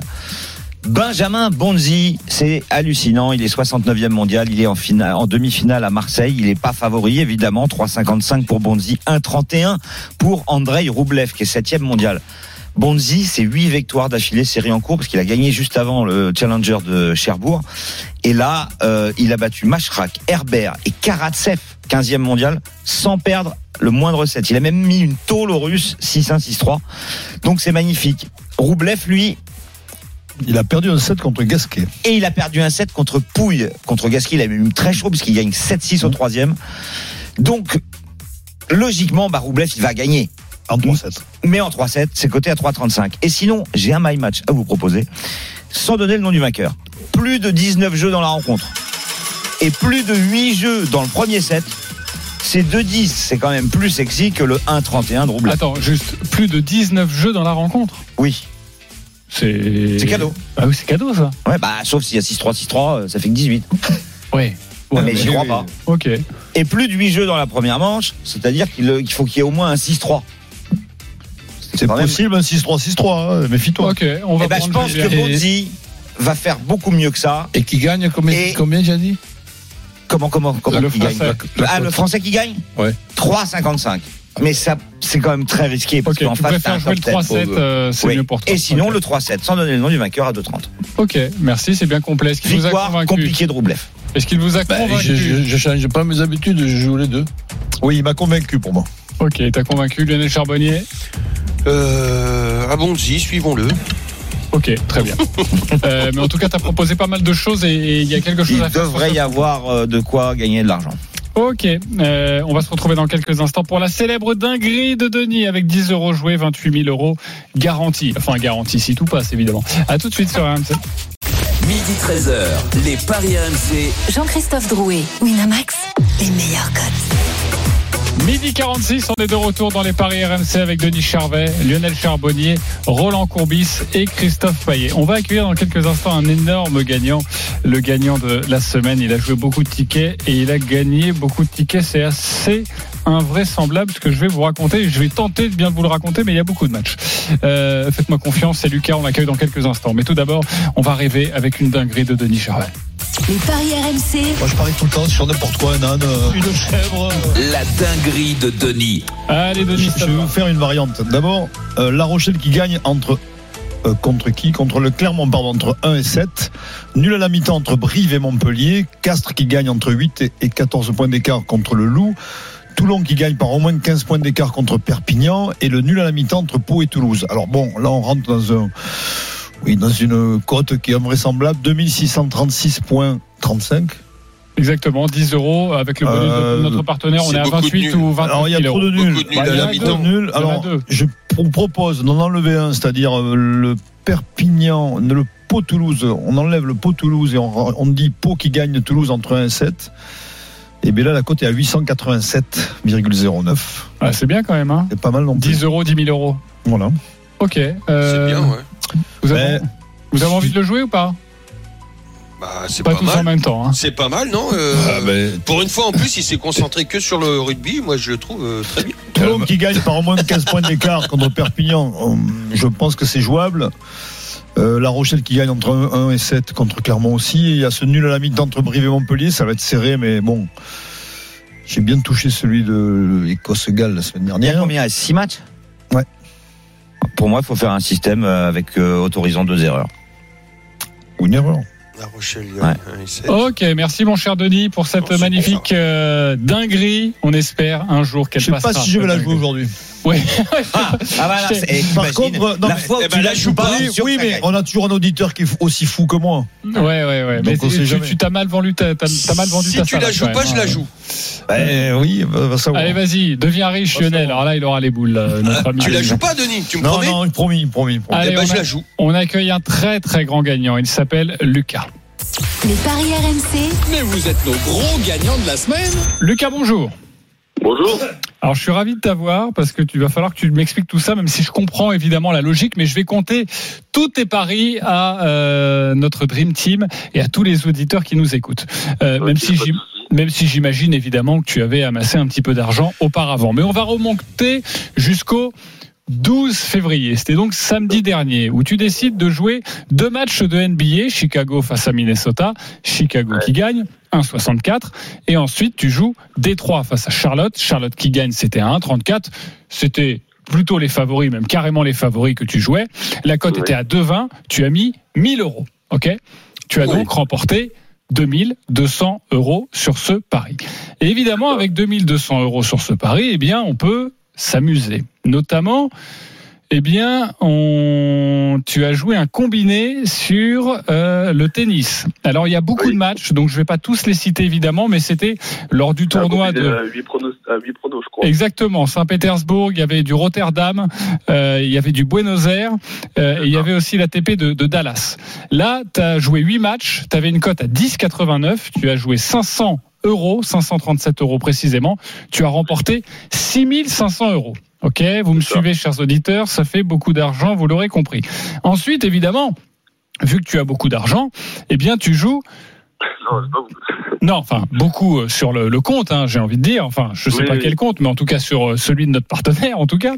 Benjamin Bonzi, c'est hallucinant. Il est 69e mondial. Il est en, finale, en demi-finale à Marseille. Il n'est pas favori, évidemment. 3,55 pour Bonzi. 1,31 pour Andrei Roublev, qui est 7e mondial. Bonzi, c'est 8 victoires d'affilée série en cours parce qu'il a gagné juste avant le challenger de Cherbourg. Et là, euh, il a battu Mashrak, Herbert et Karatsev, 15e mondial, sans perdre le moindre set. Il a même mis une tôle aux Russes, 6-1, 6-3. Donc c'est magnifique. Roublev, lui, il a perdu un 7 contre Gasquet. et il a perdu un set contre Pouille. Contre Gasquet, il a même eu très chaud puisqu'il gagne 7-6 au troisième. Donc, logiquement, bah, Roublev, il va gagner. En 3-7. Mais en 3-7, c'est coté à 3,35. Et sinon, j'ai un my match à vous proposer, sans donner le nom du vainqueur. Plus de 19 jeux dans la rencontre. Et plus de 8 jeux dans le premier set. C'est 2-10. C'est quand même plus sexy que le 1-31 de Roublev. Attends, juste plus de 19 jeux dans la rencontre. Oui. C'est. C'est cadeau. Ah oui, c'est cadeau ça. Ouais, bah, sauf s'il y a 6-3, 6-3, euh, ça fait que 18. Oui. mais j'y crois pas. Ok. Et plus de 8 jeux dans la première manche, c'est-à-dire qu'il euh, qu'il faut qu'il y ait au moins un 6-3. C'est possible un 6-3-6-3, hein, méfie-toi. Ok, on va Eh ben, je pense que Bonzi va faire beaucoup mieux que ça. Et qui gagne combien, Et- combien j'ai dit? Comment, comment, comment Le il gagne Français. Ah, le français qui gagne Ouais. 3,55. Mais ça, c'est quand même très risqué parce Ok, qu'en face, t'as préfères un jouer le top 10. 3-7, euh, c'est Oui. mieux pour toi. Et sinon, le 3-7, sans donner le nom du vainqueur à 2,30. Ok, merci, c'est bien complet. Est-ce qu'il vous a Victoire convaincu compliquée de Roublev. Est-ce qu'il vous a Ben, convaincu je, je, je change pas mes habitudes, je joue les deux. Oui, il m'a convaincu pour moi. Ok, t'as convaincu Lionel Charbonnier? Euh, Bonzi, suivons-le. Ok, très bien. *laughs* Euh, mais en tout cas, t'as proposé pas mal de choses et il y a quelque chose Il à faire. sur devrait y avoir euh, de quoi gagner de l'argent. Ok, euh, on va se retrouver dans quelques instants pour la célèbre dinguerie de Denis avec 10 euros joués, 28 000 euros garantis. Enfin, garantis si tout passe, évidemment. À tout de suite sur RMC. Midi 13h, les Paris RMC. Jean-Christophe Drouet, Winamax, les meilleurs codes. Midi 46, on est de retour dans les paris RMC avec Denis Charvet, Lionel Charbonnier, Roland Courbis et Christophe Payet. On va accueillir dans quelques instants un énorme gagnant, le gagnant de la semaine. Il a joué beaucoup de tickets et il a gagné beaucoup de tickets. C'est assez invraisemblable ce que je vais vous raconter. Je vais tenter de bien vous le raconter, mais il y a beaucoup de matchs. Euh, Faites-moi confiance, c'est Lucas, on l'accueille dans quelques instants. Mais tout d'abord, on va rêver avec une dinguerie de Denis Charvet. Les paris RMC, Moi, je parie tout le temps sur n'importe quoi, un âne, euh, une chèvre. La dinguerie de Denis. Allez Denis, Je, vais va. vous faire une variante. D'abord, euh, La Rochelle qui gagne entre euh, contre qui? Contre le Clermont, pardon, entre 1 et 7. Nul à la mi-temps entre Brive et Montpellier. Castres qui gagne entre 8 et- et 14 points d'écart contre le Loup. Toulon qui gagne par au moins 15 points d'écart contre Perpignan. Et le nul à la mi-temps entre Pau et Toulouse. Alors bon, là on rentre dans un... Oui, dans une cote qui est invraisemblable. 2636,35. Exactement, 10 euros avec le bonus Euh, de notre partenaire. On c'est est à beaucoup de 28 nuls. ou 29 Alors il y a 000 trop de nuls. Nuls Bah, a Alors je vous propose d'en enlever un, c'est-à-dire euh, le Perpignan, le Pau Toulouse. On enlève le Pau Toulouse et on, on dit Pau qui gagne Toulouse entre 1 et 7. Et bien là, la cote est à 887,09. Ah, c'est bien quand même, hein. C'est pas mal non plus. 10 euros, 10 000 euros. Voilà. Ok. C'est euh, bien, ouais. Vous avez, vous avez envie de le jouer ou pas? Bah, c'est Pas, pas, tous mal. en même temps. Hein. C'est pas mal, non euh, Ah, ben, Pour une fois, en plus, il s'est concentré que sur le rugby. Moi, je le trouve euh, très bien. Toulon qui gagne par au moins 15 points d'écart contre Perpignan, hum, je pense que c'est jouable. Euh, la Rochelle qui gagne entre 1, 1 et 7 contre Clermont aussi. Il y a ce nul à la mi-temps entre Brive et Montpellier, ça va être serré, mais bon. J'ai bien touché celui de l'Écosse-Galles la semaine Il y a dernière. combien? 6 matchs? Pour moi, il faut faire un système euh, avec euh, autorisant deux erreurs. Ou une erreur. La Rochelle, il y Ouais. a un et sept. Ok, merci mon cher Denis pour cette Non, magnifique euh, dinguerie. On espère un jour qu'elle Je sais passera. pas si je vais la jouer aujourd'hui. Oui. *laughs* Ah, ah bah là, Je- eh, Par contre, non, la mais- fois où eh tu ben, joues joue pas. Oui, ça mais on a toujours un auditeur qui est aussi fou que moi. Ouais, ouais, ouais. Donc, Mais on sait tu- jamais. tu t'as mal vendu ta, t'as, t'as mal vendu Si ta tu la joues pas, même, je la joue. Ben oui, va, va savoir. Allez, vas-y, deviens riche, Lionel. Alors là, il aura les boules, euh, notre ami. Tu la joues pas, Denis Tu me non, promets non, promis, promis. promis. Allez, Eh ben, on, je la joue. on accueille un très très grand gagnant. Il s'appelle Lucas. Les paris RMC, Mais vous êtes nos gros gagnants de la semaine. Lucas, bonjour. Bonjour. Alors, je suis ravi de t'avoir parce que tu vas falloir que tu m'expliques tout ça, même si je comprends évidemment la logique, mais je vais compter tous tes paris à euh, notre Dream Team et à tous les auditeurs qui nous écoutent. Euh, même si même si j'imagine évidemment que tu avais amassé un petit peu d'argent auparavant. Mais on va remonter jusqu'au 12 février. C'était donc samedi dernier où tu décides de jouer deux matchs de NBA, Chicago face à Minnesota, Chicago qui gagne 1,64 et ensuite tu joues Détroit face à Charlotte, Charlotte qui gagne c'était à 1,34. C'était plutôt les favoris, même carrément les favoris que tu jouais. La cote Ouais. était à 2,20, tu as mis 1000 euros. Ok? Tu as donc remporté 2200 euros sur ce pari. Et évidemment, avec 2200 euros sur ce pari, eh bien, on peut s'amuser. Notamment, eh bien, on... tu as joué un combiné sur euh, le tennis. Alors, il y a beaucoup Oui. de matchs, donc je vais pas tous les citer évidemment, mais c'était lors du tournoi de... 8 pronos, à 8 pronos, je crois. Exactement, Saint-Pétersbourg, il y avait du Rotterdam, euh, il y avait du Buenos Aires, euh, et il y avait aussi l'ATP de, de Dallas. Là, tu as joué 8 matchs, tu avais une cote à 10,89, tu as joué 500 euros, 537 euros précisément, tu as remporté 6500 euros. Ok, vous me suivez, chers auditeurs, ça fait beaucoup d'argent, vous l'aurez compris. Ensuite, évidemment, vu que tu as beaucoup d'argent, eh bien, tu joues Non, pas enfin beaucoup euh, sur le, le compte, hein, j'ai envie de dire. Enfin, je sais Oui, pas oui. quel compte, mais en tout cas sur euh, celui de notre partenaire, en tout cas.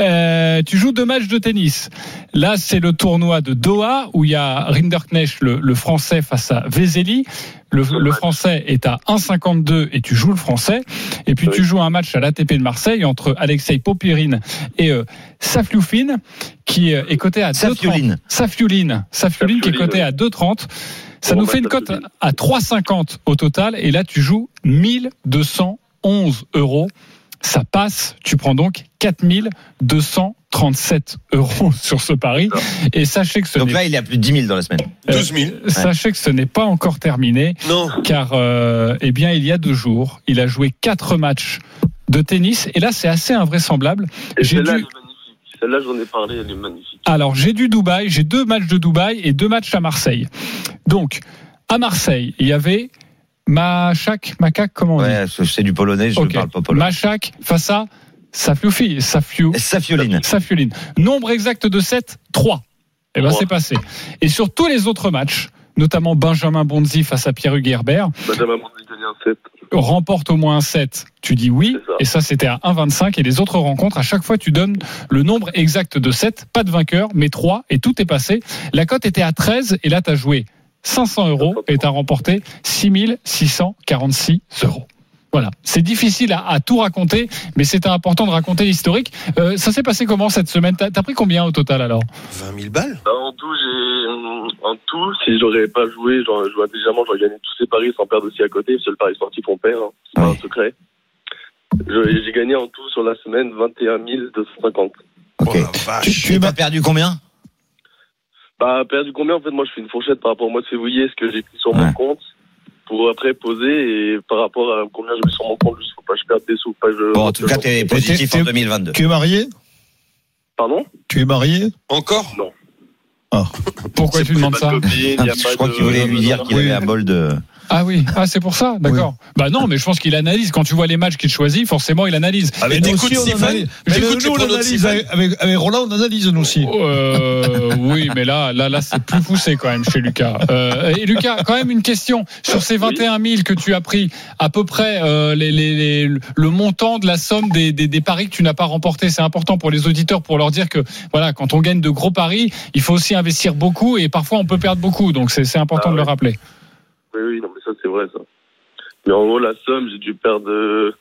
Euh, tu joues deux matchs de tennis. Là, c'est le tournoi de Doha où il y a Rinderknecht, le, le français, face à Vezeli. Le, le français est à 1,52 et tu joues le français. Et puis Oui. tu joues un match à l'ATP de Marseille entre Alexei Popirine et euh, Safioufine, qui euh, est coté à 2,30. Safioline. Safioline. Safioline qui est coté oui. à 2,30. Ça nous fait une cote à 3,50 au total. Et là, tu joues 1211 euros. Ça passe. Tu prends donc 4237 euros *laughs* sur ce pari. Et sachez que ce Donc n'est là, il est à plus de 10 000 dans la semaine. 12 000. euh, Sachez que ce n'est pas encore terminé, Non. car euh, eh bien il y a deux jours, il a joué quatre matchs de tennis, et là c'est assez invraisemblable. J'ai dû-. Celle-là, j'en ai parlé, elle est magnifique. Alors, j'ai du Dubaï, j'ai deux matchs de Dubaï et deux matchs à Marseille. Donc, à Marseille, il y avait Machak, Macaque, comment on dit Ouais, c'est du polonais, je ne Ok. parle pas polonais. Machak face à Safioufi, Safiou, Safioline. Safioline. Nombre exact de 7, 3. Eh ben, c'est passé. Et sur tous les autres matchs, notamment Benjamin Bonzi face à un 7. remporte au moins un 7, tu dis oui, ça. et ça c'était à 1,25, et les autres rencontres, à chaque fois tu donnes le nombre exact de 7, pas de vainqueur, mais 3, et tout est passé. La cote était à 13, et là tu as joué 500 euros, et tu as remporté 6646 euros. Voilà, c'est difficile à, à tout raconter, mais c'était important de raconter l'historique. Euh, ça s'est passé comment cette semaine? T'as as pris combien au total alors? 20 000 balles Bah, en tout, j'ai, en tout, si j'aurais pas joué, genre, joué intelligemment, j'aurais gagné tous ces paris sans perdre aussi à côté, le pari sportif, on perd, hein. c'est pas un secret. J'ai gagné en tout sur la semaine 21 250. Ok. Oh. Tu, tu m'as perdu combien? Bah, perdu combien, en fait, moi, je fais une fourchette par rapport au mois de février, ce que j'ai pris sur mon compte, pour après poser, et par rapport à combien j'ai mis sur mon compte, juste faut pas que je perde des sous, pas que je... Bon, en tout cas, t'es positif t'es- en 2022. Tu es marié Pardon? Tu es marié? Encore? *laughs* Pourquoi tu demandes Pas ça? *laughs* de copine, Ah, je crois qu'il voulait lui dire qu'il avait un bol de. Ah oui, ah, c'est pour ça, d'accord. Bah non, mais je pense qu'il analyse. Quand tu vois les matchs qu'il choisit, forcément, il analyse. Avec Stephen analyse. J'écoute Mais les nous, on de analyse avec, avec, avec Roland, on analyse nous aussi. Euh, oui, mais là, là, là, c'est plus poussé quand même chez Lucas. Euh, et Lucas, quand même une question sur ces 21 000 que tu as pris, à peu près euh, les, les- les- le montant de la somme des, des, des paris que tu n'as pas remportés. C'est important pour les auditeurs pour leur dire que voilà, quand on gagne de gros paris, il faut aussi investir beaucoup et parfois on peut perdre beaucoup. Donc c'est c'est important Ah de le ouais. rappeler. Oui, oui, non, mais ça, c'est vrai, ça. Mais en gros, la somme, j'ai dû perdre, euh,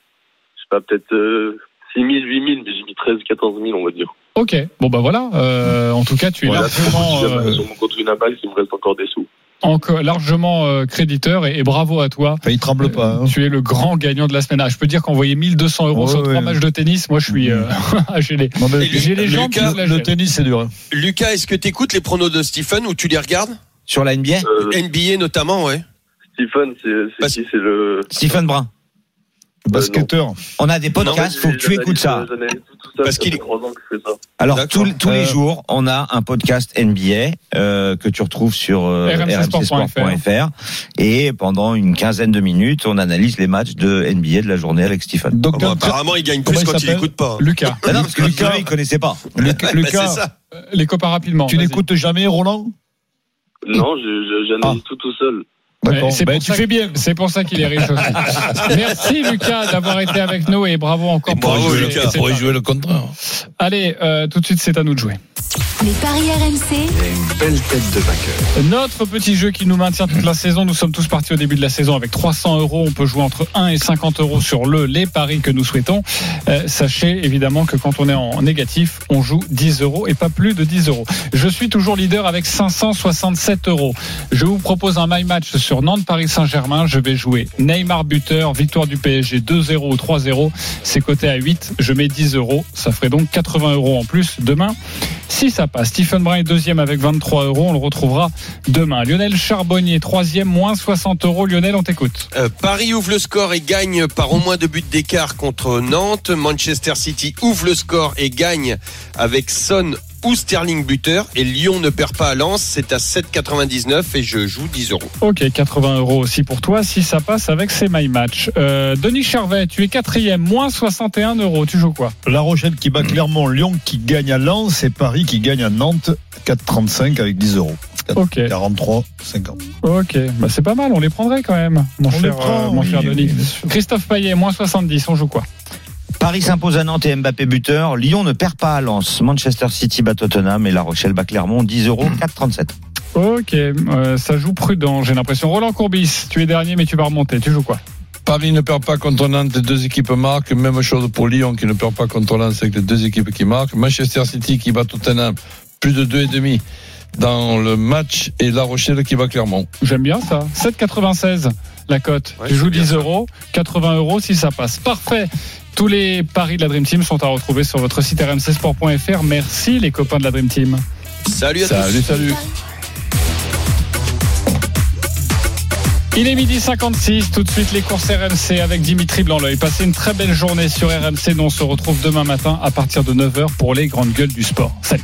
je sais pas, peut-être euh, 6 000, 8 000, mais j'ai mis 13, 14 000, on va dire. Ok, bon bah voilà. Euh, en tout cas, tu es Voilà, largement, sur mon compte- euh, sur mon compte Winamax, il me reste encore des sous. encore largement euh, créditeur et, et bravo à toi. il tremble pas. hein. Tu es le grand gagnant de la semaine. Ah, je peux dire qu'envoyer 1200 euros Ouais, sur ouais. trois matchs de tennis, moi je suis, euh, *laughs* j'ai les, Non, mais j'ai les jambes le tennis, c'est dur. hein. Lucas, est-ce que tu écoutes les pronos de Stephen ou tu les regardes? Sur la NBA Euh, NBA notamment, ouais. Stephen, c'est qui C'est le. Stephen Brun. Le basketteur. On a des podcasts, faut que tu écoutes ça. J'analyse tout, tout ça. Parce qu'il fait est-. Alors tous, les Euh, jours, on a un podcast NBA euh, que tu retrouves sur euh, rmcsport.fr. et pendant une quinzaine de minutes, on analyse les matchs de NBA de la journée avec Stephen. Donc, Ah bah, apparemment, il gagne Comment plus il quand il s'appelle écoute pas. Lucas, Ah non, parce que Lucas, il connaissait pas. Lucas, Bah, ça. les copains rapidement. tu n'écoutes jamais Roland? Non, j'analyse Ah. tout tout seul. D'accord. C'est Ben, tu fais bien. C'est pour ça qu'il est riche aussi. *laughs* Merci Lucas d'avoir été avec nous et bravo encore Et pour bravo, jouer. Lucas. Pour jouer le contraire. Allez, euh, tout de suite, c'est à nous de jouer. Les paris RMC, Une belle tête de vainqueur. Notre petit jeu qui nous maintient toute la saison. Nous sommes tous partis au début de la saison avec 300 euros. On peut jouer entre 1 et 50 euros sur le les paris que nous souhaitons. Euh, sachez évidemment que quand on est en négatif, on joue 10 euros et pas plus de 10 euros. Je suis toujours leader avec 567 euros. Je vous propose un my match sur Nantes Paris Saint-Germain. Je vais jouer Neymar buteur, victoire du PSG 2-0 ou 3-0. C'est coté à 8. Je mets 10 euros. Ça ferait donc 80 euros en plus demain. Si ça passe, Stephen Brun est deuxième avec 23 euros. On le retrouvera demain. Lionel Charbonnier, troisième, moins 60 euros. Lionel, on t'écoute. Euh, Paris ouvre le score et gagne par au moins deux buts d'écart contre Nantes. Manchester City ouvre le score et gagne avec Son ou Sterling buteur. Et Lyon ne perd pas à Lens. C'est à 7,99 et je joue 10 euros. Ok, 80 euros aussi pour toi. Si ça passe avec ces My Match. Euh, Denis Charvet, tu es quatrième, moins 61 euros. Tu joues quoi? La Rochelle qui bat Clermont, Lyon qui gagne à Lens et Paris qui gagne à Nantes 4,35 avec 10 euros. Ok. 43, 50. Ok, bah c'est pas mal. On les prendrait quand même, mon On cher, les prend, euh, mon oui, cher oui, Denis. Christophe Payet, moins 70. On joue quoi? Paris s'impose à Nantes et Mbappé buteur. Lyon ne perd pas à Lens. Manchester City bat Tottenham et La Rochelle bat Clermont 10 euros 4,37. Ok, euh, ça joue prudent. J'ai l'impression. Roland Courbis, tu es dernier, mais tu vas remonter. Tu joues quoi? Paris ne perd pas contre Nantes, les deux équipes marquent. Même chose pour Lyon qui ne perd pas contre Lens avec les deux équipes qui marquent. Manchester City qui bat Tottenham, plus de 2,5 dans le match et La Rochelle qui bat Clermont. J'aime bien ça. 7,96 la cote. Ouais, tu joues c'est bien 10 ça. euros, 80 euros si ça passe. Parfait. Tous les paris de la Dream Team sont à retrouver sur votre site rmcsport.fr. Merci les copains de la Dream Team. Salut à tous. Salut, salut. Il est midi 56, tout de suite les courses RMC avec Dimitri Blanc-L'œil. Passez une très belle journée sur RMC, dont on se retrouve demain matin à partir de 9h pour les grandes gueules du sport. Salut.